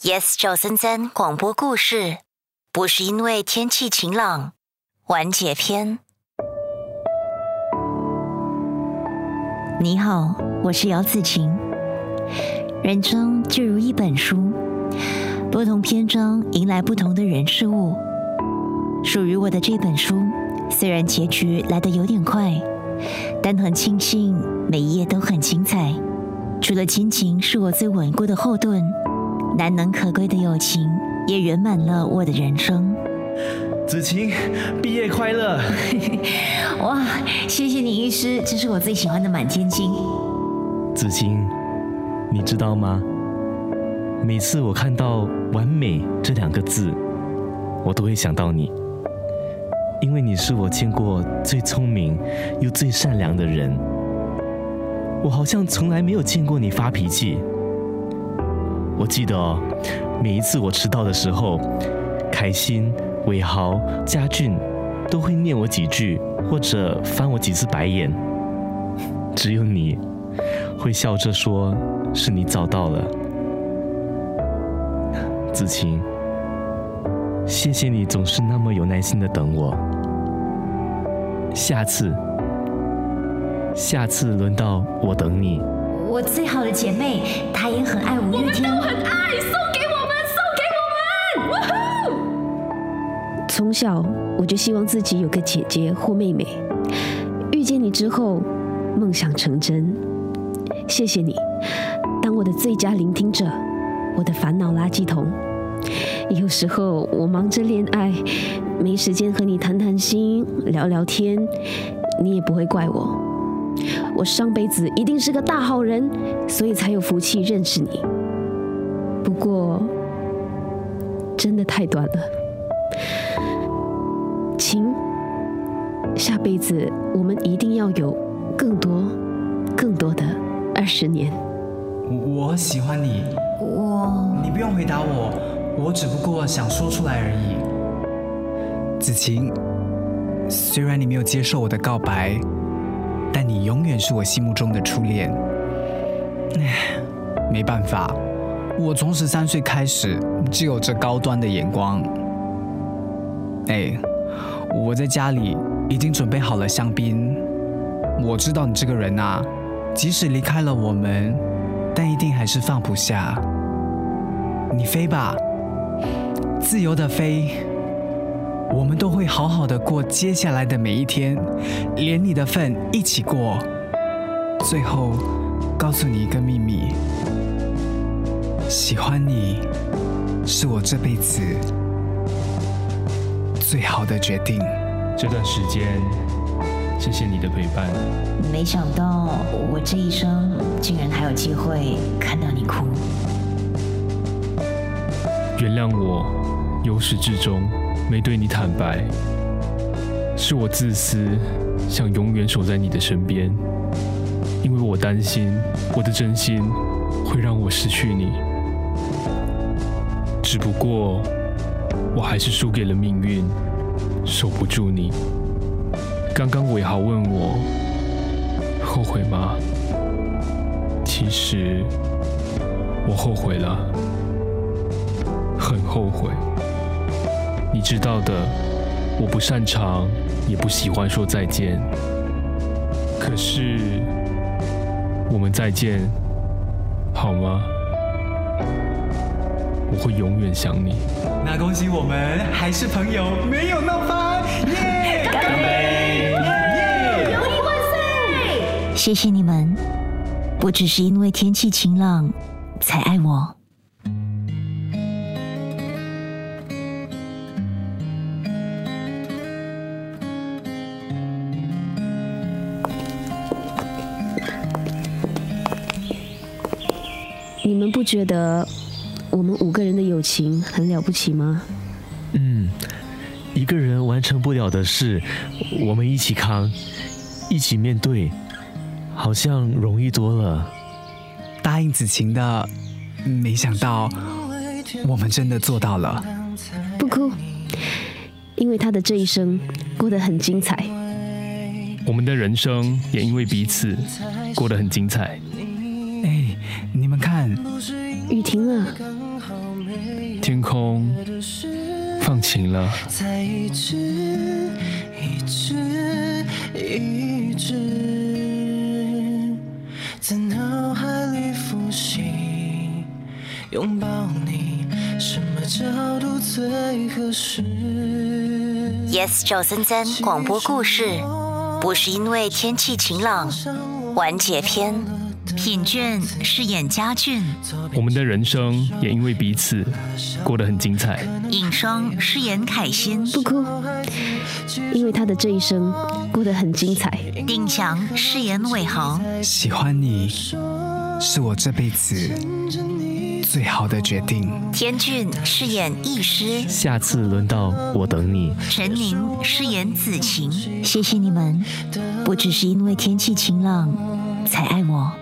Yes 赵森森广播故事，不是因为天气晴朗，完结篇。你好，我是姚子晴。人生就如一本书，不同篇章迎来不同的人事物。属于我的这本书，虽然结局来得有点快，但很庆幸每一页都很精彩。除了亲情是我最稳固的后盾。难能可贵的友情，也圆满了我的人生。子晴，毕业快乐！哇，谢谢你，医师，这是我最喜欢的满天星。子晴，你知道吗？每次我看到“完美”这两个字，我都会想到你，因为你是我见过最聪明又最善良的人。我好像从来没有见过你发脾气。我记得哦，每一次我迟到的时候，凯欣、伟豪、家俊都会念我几句，或者翻我几次白眼。只有你会笑着说：“是你早到了。”子晴，谢谢你总是那么有耐心的等我。下次，下次轮到我等你。我最好的姐妹，她也很爱五月天。我们都很爱，送给我们，送给我们！从小我就希望自己有个姐姐或妹妹。遇见你之后，梦想成真。谢谢你，当我的最佳聆听者，我的烦恼垃圾桶。有时候我忙着恋爱，没时间和你谈谈心、聊聊天，你也不会怪我。我上辈子一定是个大好人，所以才有福气认识你。不过，真的太短了，晴。下辈子我们一定要有更多、更多的二十年。我喜欢你，我你不用回答我，我只不过想说出来而已。子晴，虽然你没有接受我的告白。但你永远是我心目中的初恋。唉，没办法，我从十三岁开始就有着高端的眼光。哎，我在家里已经准备好了香槟。我知道你这个人啊，即使离开了我们，但一定还是放不下。你飞吧，自由的飞。我们都会好好的过接下来的每一天，连你的份一起过。最后，告诉你一个秘密：喜欢你是我这辈子最好的决定。这段时间，谢谢你的陪伴。没想到我这一生竟然还有机会看到你哭。原谅我，由始至终。没对你坦白，是我自私，想永远守在你的身边，因为我担心我的真心会让我失去你。只不过，我还是输给了命运，守不住你。刚刚伟豪问我后悔吗？其实我后悔了，很后悔。你知道的，我不擅长，也不喜欢说再见。可是，我们再见，好吗？我会永远想你。那恭喜我们还是朋友，没有闹翻，耶！干杯！耶！友谊万岁！谢谢你们，不只是因为天气晴朗才爱我。觉得我们五个人的友情很了不起吗？嗯，一个人完成不了的事，我们一起扛，一起面对，好像容易多了。答应子晴的，没想到我们真的做到了。不哭，因为他的这一生过得很精彩。我们的人生也因为彼此过得很精彩。雨停了，天空放晴了，在一直一直一直在脑海里复习，拥抱你，什么角度最合适？Yes 赵森森广播故事，不是因为天气晴朗，完结篇。品卷饰演家俊，我们的人生也因为彼此过得很精彩。尹双饰演凯欣，不哭，因为他的这一生过得很精彩。定强饰演伟豪，喜欢你是我这辈子最好的决定。天俊饰演易师，下次轮到我等你。陈宁饰演子晴。谢谢你们，不只是因为天气晴朗才爱我。